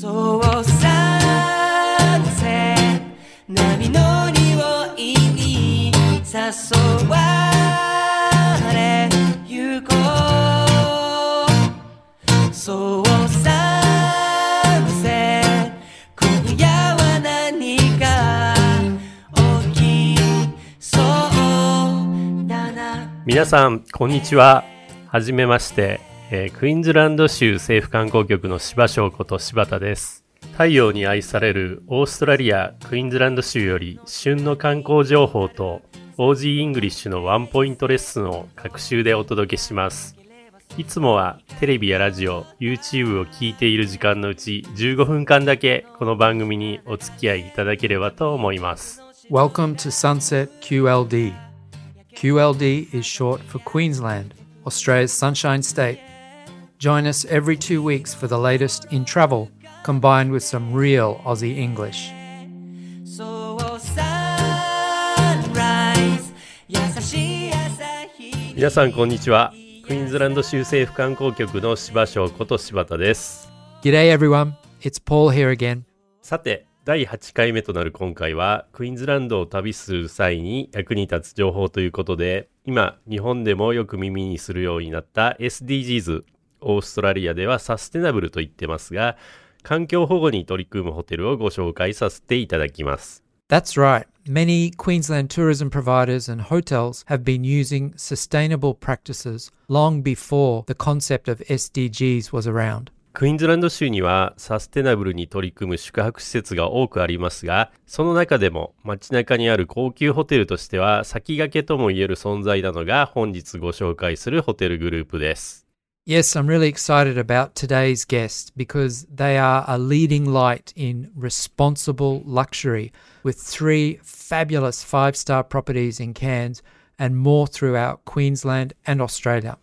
そうさせ波の匂いに誘われゆこうそうさせ今夜は何か起きそうだな皆さん、こんにちは。はじめまして、えークイーンズランド州政府観光局の柴翔こと柴田です。太陽に愛されるオーストラリア・クイーンズランド州より旬の観光情報と OG イングリッシュのワンポイントレッスンを隔週でお届けします。いつもはテレビやラジオ、YouTube を聞いている時間のうち15分間だけこの番組にお付き合いいただければと思います。Welcome to Sunset QLD. QLD is short for Queensland, Australia's Sunshine State. Join us every two weeks for the latest in travel, combined with some real Aussie English. そうサンライズ優しい朝日皆さんこんにちは。クイーンズランド州政府観光局の柴翔こと柴田です。G'day, everyone. It's Paul here again. さて、第8回目となる今回は、クイーンズランドを旅する際に役に立つ情報ということで、今、日本でもよく耳にするようになった SDGs、オーストラリアではサステナブルと言ってますが、環境保護に取り組むホテルをご紹介させていただきます。That's right. Many Queensland tourism providers and hotels have been using sustainable practices long before the concept of SDGs was around. クイーンズランド州にはサステナブルに取り組む宿泊施設が多くありますが、その中でも街中にある高級ホテルとしては先駆けとも言える存在なのが本日ご紹介するホテルグループです。Yes, I'm really excited about today's guest because they are a leading light in responsible luxury with three fabulous five star properties in Cairns and more throughout Queensland and Australia.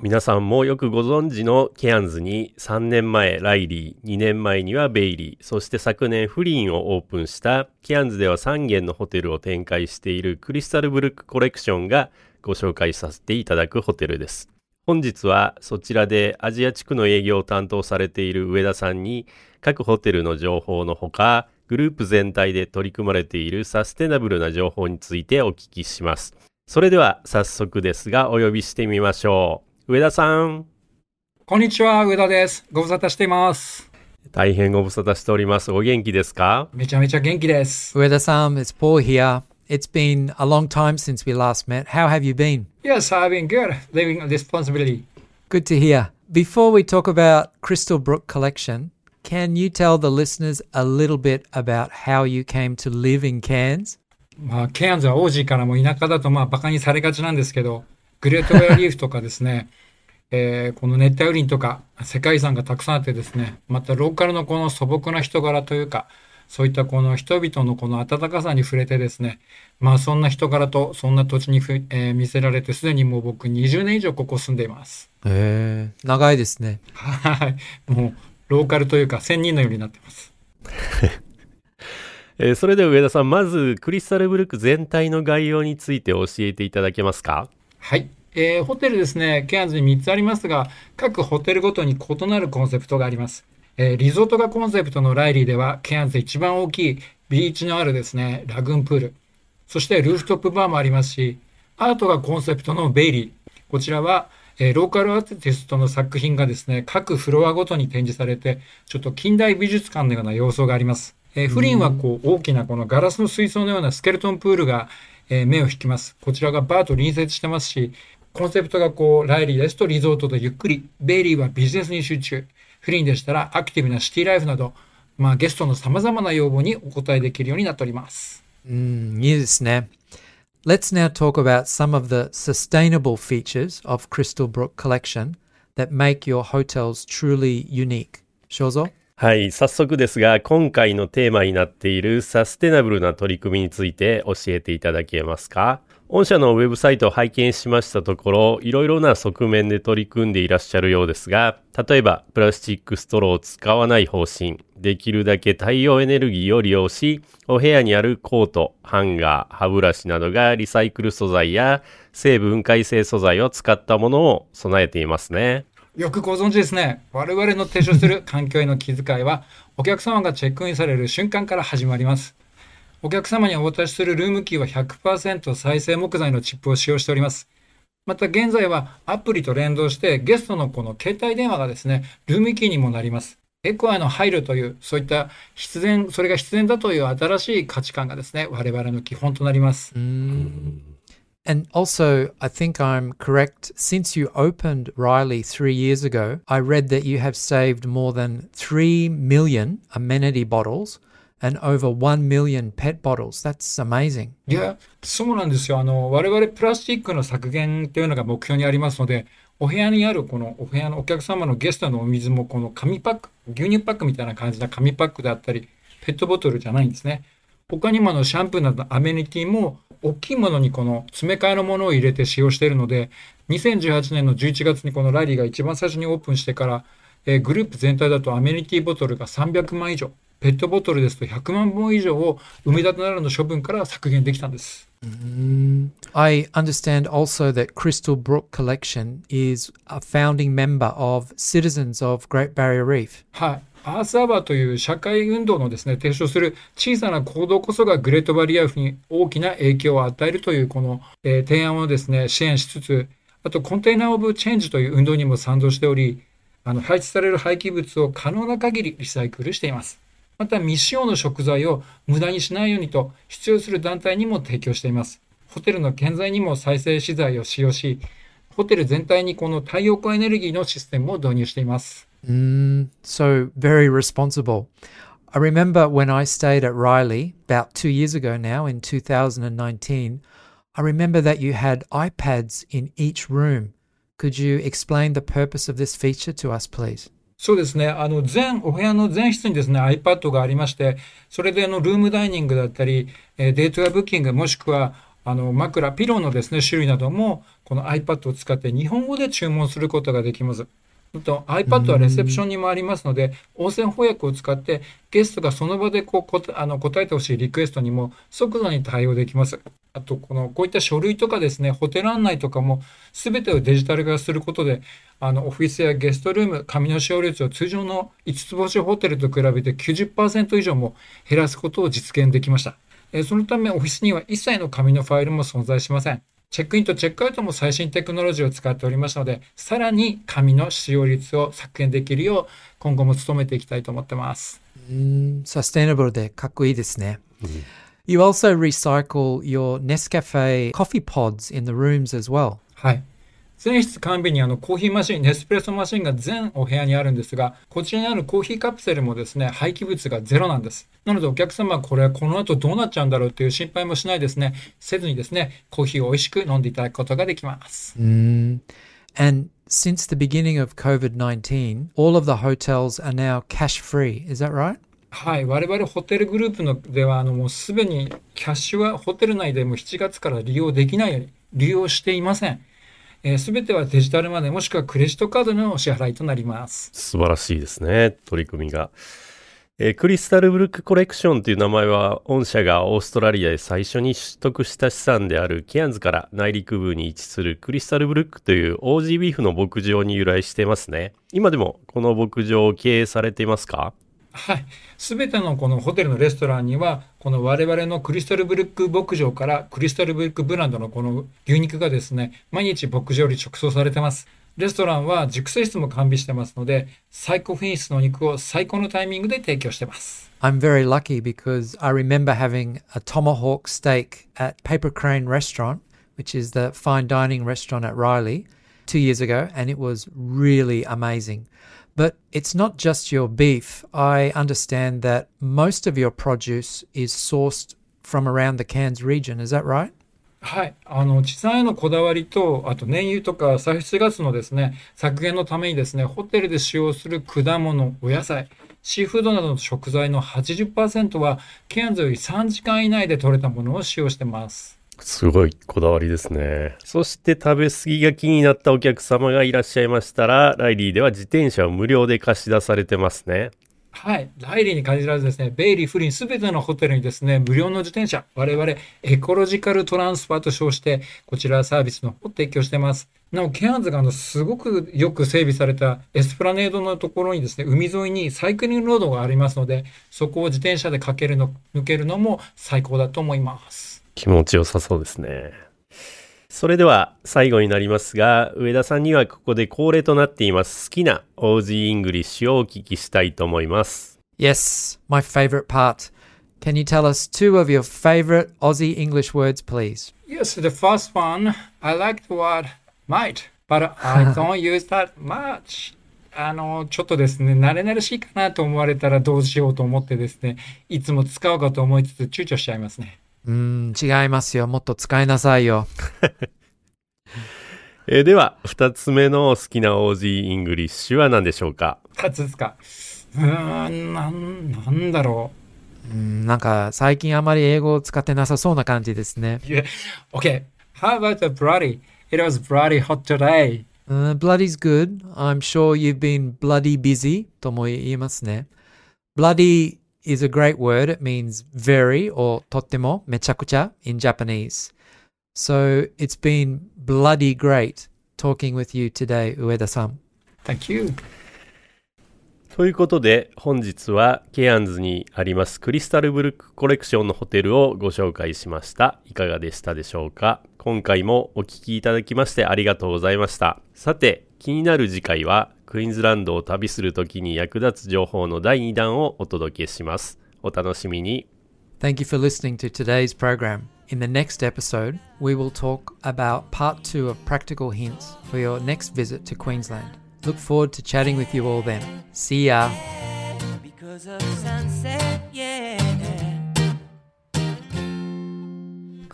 皆さんもよくご存知のケアンズに3年前ライリー、2年前にはベイリー、そして昨年フリーンをオープンしたケアンズでは3軒のホテルを展開しているクリスタルブルックコレクションがご紹介させていただくホテルです。 本日はそちらでアジア地区の営業を担当されている上田さんに各ホテルの情報のほかグループ全体で取り組まれているサステナブルな情報についてお聞きします。それでは早速ですがお呼びしてみましょう。上田さん。こんにちは、上田です。ご無沙汰しています。大変ご無沙汰しております。お元気ですか？めちゃめちゃ元気です。Ueda-san, it's Paul here. It's been a long time since we last met. How have you been? Yes, I've been good. Living responsibility. Good to hear. Before we talk about Crystal Brook Collection, can you tell the listeners a little bit about how you came to live in Cairns? まあ、ケアンズはオージーからも田舎だとまあ、馬鹿にされがちなんですけど、グレートウェアリーフとかですね、えーこの熱帯雨林とか世界遺産がたくさんあってですね、またローカルのこの素朴な人柄というか、 そういったこの人々のこの温かさに触れてですね、まあそんな人柄とそんな土地にふ、えー見せられてすでにもう僕20年以上ここ住んでいます。えー、長いですね。はい。もうローカルというか仙人のようになってます。えーそれでは上田さん、まずクリスタルブルック全体の概要について教えていただけますか？はい。えーホテルですね、ケアンズに3つありますが、各ホテルごとに異なるコンセプトがあります。えーリゾートがコンセプトのライリーでは、ケアンズで一番大きいビーチのあるですね、ラグーンプール。そしてルーフトップバーもありますし、アートがコンセプトのベイリー。こちらは、えーローカルアーティストの作品がですね、各フロアごとに展示されて、ちょっと近代美術館のような様相があります。えーフリンはこう大きなこのガラスの水槽のようなスケルトンプールが、えー目を引きます。こちらがバーと隣接してますし、コンセプトがこう、ライリーですとリゾートとゆっくり、ベイリーはビジネスに集中、フリンでしたらアクティブなシティライフなど、まあゲストの様々な要望にお答えできるようになっております。うん、いいですね。Let's now talk about some of the sustainable features of Crystal Brook Collection that make your hotels truly unique. はい、早速ですが、今回のテーマになっているサステナブルな取り組みについて教えていただけますか御社のウェブサイトを拝見しましたところ、いろいろな側面で取り組んでいらっしゃるようですが、例えば、プラスチックストローを使わない方針、できるだけ太陽エネルギーを利用し、お部屋にあるコート、ハンガー、歯ブラシなどがリサイクル素材や成分解性素材を使ったものを備えていますね。よくご存知ですね。我々の提唱する環境への気遣いは、お客様がチェックインされる瞬間から始まります。お客様にお渡しするルームキーは100%再生木材のチップを使用しております。また現在はアプリと連動してゲストのこの携帯電話がですね、ルームキーにもなります。エコアの配慮という、そういった必然、それが必然だという新しい価値観がですね、我々の基本となります。And also, I think I'm correct. Since you opened Riley three years ago, I read that you have saved more than 3 million amenity bottles and over 1 million pet bottles. That's amazing. いや、そうなんですよ。あの、我々プラスチックの削減というのが目標にありますので、お部屋にあるこのお部屋のお客様のゲストのお水もこの紙パック、牛乳パックみたいな感じな紙パックであったり、ペットボトルじゃないんですね。他にもあのシャンプーなどのアメニティも大きいものにこの詰め替えのものを入れて使用しているので、2018年の11月にこのライリーが一番最初にオープンしてから、えーグループ全体だとアメニティボトルが300万以上、ペットボトルですと100万本以上を埋め立てなどの処分から削減できたんです。I understand also that Crystal Brook Collection is a founding member of Citizens of Great Barrier Reef. はい。アースアバーという社会運動のですね、提唱する小さな行動こそがグレートバリアフに大きな影響を与えるというこの、えー提案をですね、支援しつつ、あとコンテイナーオブチェンジという運動にも賛同しており、あの配置される廃棄物を可能な限りリサイクルしています。また未使用の食材を無駄にしないようにと必要する団体にも提供しています。ホテルの建材にも再生資材を使用し、ホテル全体にこの太陽光エネルギーのシステムを導入しています。Mm, so very responsible. I remember when I stayed at Riley about two years ago now in 2019, I remember that you had iPads in each room. Could you explain the purpose of this feature to us, please? そうですね。あの、全、お部屋の全室にですね、iPad がありまして、それであの、ルームダイニングだったり、えーデートやブッキング、もしくは、あの、枕、ピローのですね、種類なども、この iPad を使って日本語で注文することができます。あと iPad はレセプションにもありますので、応声翻訳を使って、ゲストがその場でこうこあの答えてほしいリクエストにも即座に対応できます。あと、この、こういった書類とかですね、ホテル案内とかも、すべてをデジタル化することで、あの、オフィスやゲストルーム、紙の使用率を通常の5つ星ホテルと比べて90%以上も減らすことを実現できました。えーそのため、オフィスには一切の紙のファイルも存在しません。チェックインとチェックアウトも最新テクノロジーを使っておりますので、さらに紙の使用率を削減できるよう、今後も努めていきたいと思ってます。Mm, sustainable でかっこいいですね. You also recycle your Nescafe coffee pods in the rooms as well. はい。全室完備にあのコーヒーマシン、ネスプレッソマシンが全お部屋にあるんですが、こちらにあるコーヒーカプセルもですね、廃棄物がゼロなんです。なのでお客様はこれはこの後どうなっちゃうんだろうという心配もしないですね、せずにですね、コーヒーを美味しく飲んでいただくことができます。Mm. And since the beginning of COVID 19, all of the hotels are now cash free. Is that right? はい。我々ホテルグループのでは、あのもうすでにキャッシュはホテル内でも7月から利用できないように利用していません。す、べ、てはデジタルマネーもしくはクレジットカードのお支払いとなります。素晴らしいですね、取り組みが。えークリスタルブルックコレクションという名前は、御社がオーストラリアで最初に取得した資産であるケアンズから内陸部に位置するクリスタルブルックというオージービーフの牧場に由来していますね。今でもこの牧場を経営されていますか？はい。すべてのこのホテルのレストランには、この我々のクリスタルブルック牧場からクリスタルブルックブランドのこの牛肉がですね、毎日牧場に直送されてます。レストランは熟成室も完備してますので、最高品質の肉を最高のタイミングで提供してます。I'm very lucky because I remember having a tomahawk steak at Paper Crane Restaurant, which is the fine dining restaurant at Riley, two years ago, and it was really amazing. But it's not just your beef. I understand that most of your produce is sourced from around the Cairns region. Is that right? はい。あの、地産へのこだわりと、あと燃油とか排出ガスのですね、削減のためにですね、ホテルで使用する果物、お野菜、シーフードなどの食材の80%は、ケアンズより3時間以内で取れたものを使用してます。すごいこだわりですね。そして食べ過ぎが気になったお客様がいらっしゃいましたら、ライリーでは自転車を無料で貸し出されてますね。はい。ライリーに限らずですね、ベイリー、フリン、すべてのホテルにですね、無料の自転車、我々 ecological transfer と称して、こちらサービスの方を提供してます。なお、ケアンズがあの、すごくよく整備されたエスプラネードのところにですね、海沿いにサイクリングロードがありますので、そこを自転車でかけるの、抜けるのも最高だと思います。気持ちよさそうですね。それでは最後になりますが、上田さんにはここで恒例となっています好きな Aussie English をお聞きしたいと思います。Yes, my favorite part. Can you tell us two of your favorite Aussie English words, please? Yes, the first one, I like the word mate, but I don't use that much. あの、ちょっとですね、馴れ馴れしいかなと思われたらどうしようと思ってですね、いつも使おうかと思いつつ躊躇しちゃいますね。うーん、違いますよ。もっと使いなさいよ。えーでは、二つ目の好きな Aussie English は何でしょうか？二つですか。うーん、なん、なんだろうーん、なんか最近あまり英語を使ってなさそうな感じですね。う。いや、OK. How about the bloody? It was bloody hot today. Uh, bloody's good. I'm sure you've been bloody busy とも言いますね。Bloody is a great word. It means very or とってもめちゃくちゃ in Japanese. So it's been bloody great talking with you today, 上田さん。Thank you. ということで、本日はケアンズにありますクリスタルブルックコレクションのホテルをご紹介しました。いかがでしたでしょうか？今回もお聞きいただきましてありがとうございました。さて、気になる次回はクイーンズランドを旅するときに役立つ情報の第2弾をお届けします。お楽しみに。Thank you for listening to today's program. In the next episode, we will talk about part two of practical hints for your next visit to Queensland. Look forward to chatting with you all then. See ya.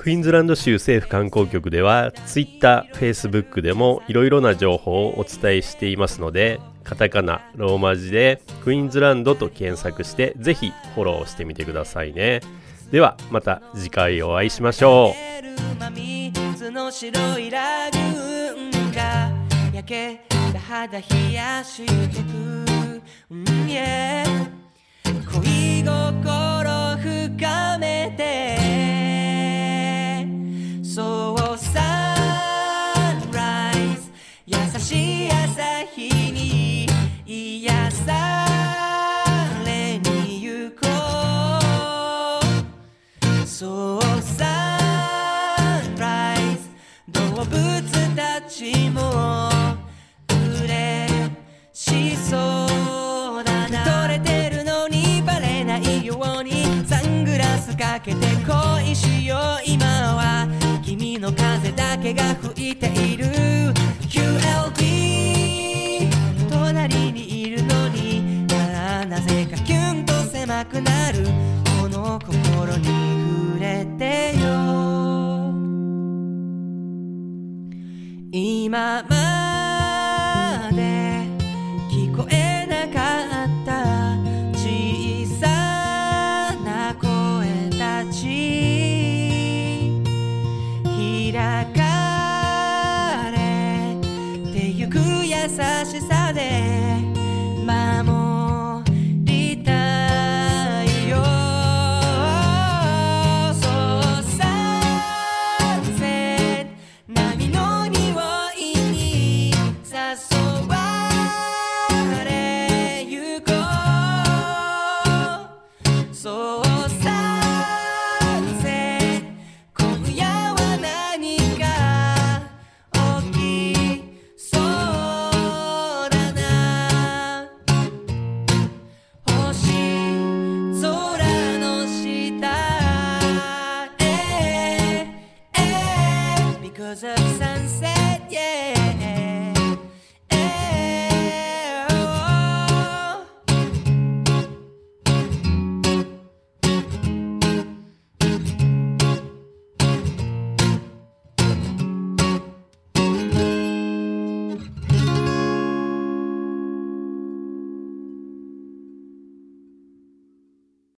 クイーンズランド州政府観光局では Twitter、Facebook でもいろいろな情報をお伝えしていますのでカタカナ、ローマ字でクイーンズランドと検索してぜひフォローしてみてくださいね。ではまた次回お会いしましょう。肌冷やしてく、うん、yeah けて恋しよう。今は君の風だけが吹いている。QLD 隣にいるのに。ななぜかキュンと狭くなる。この心に触れてよ。今まで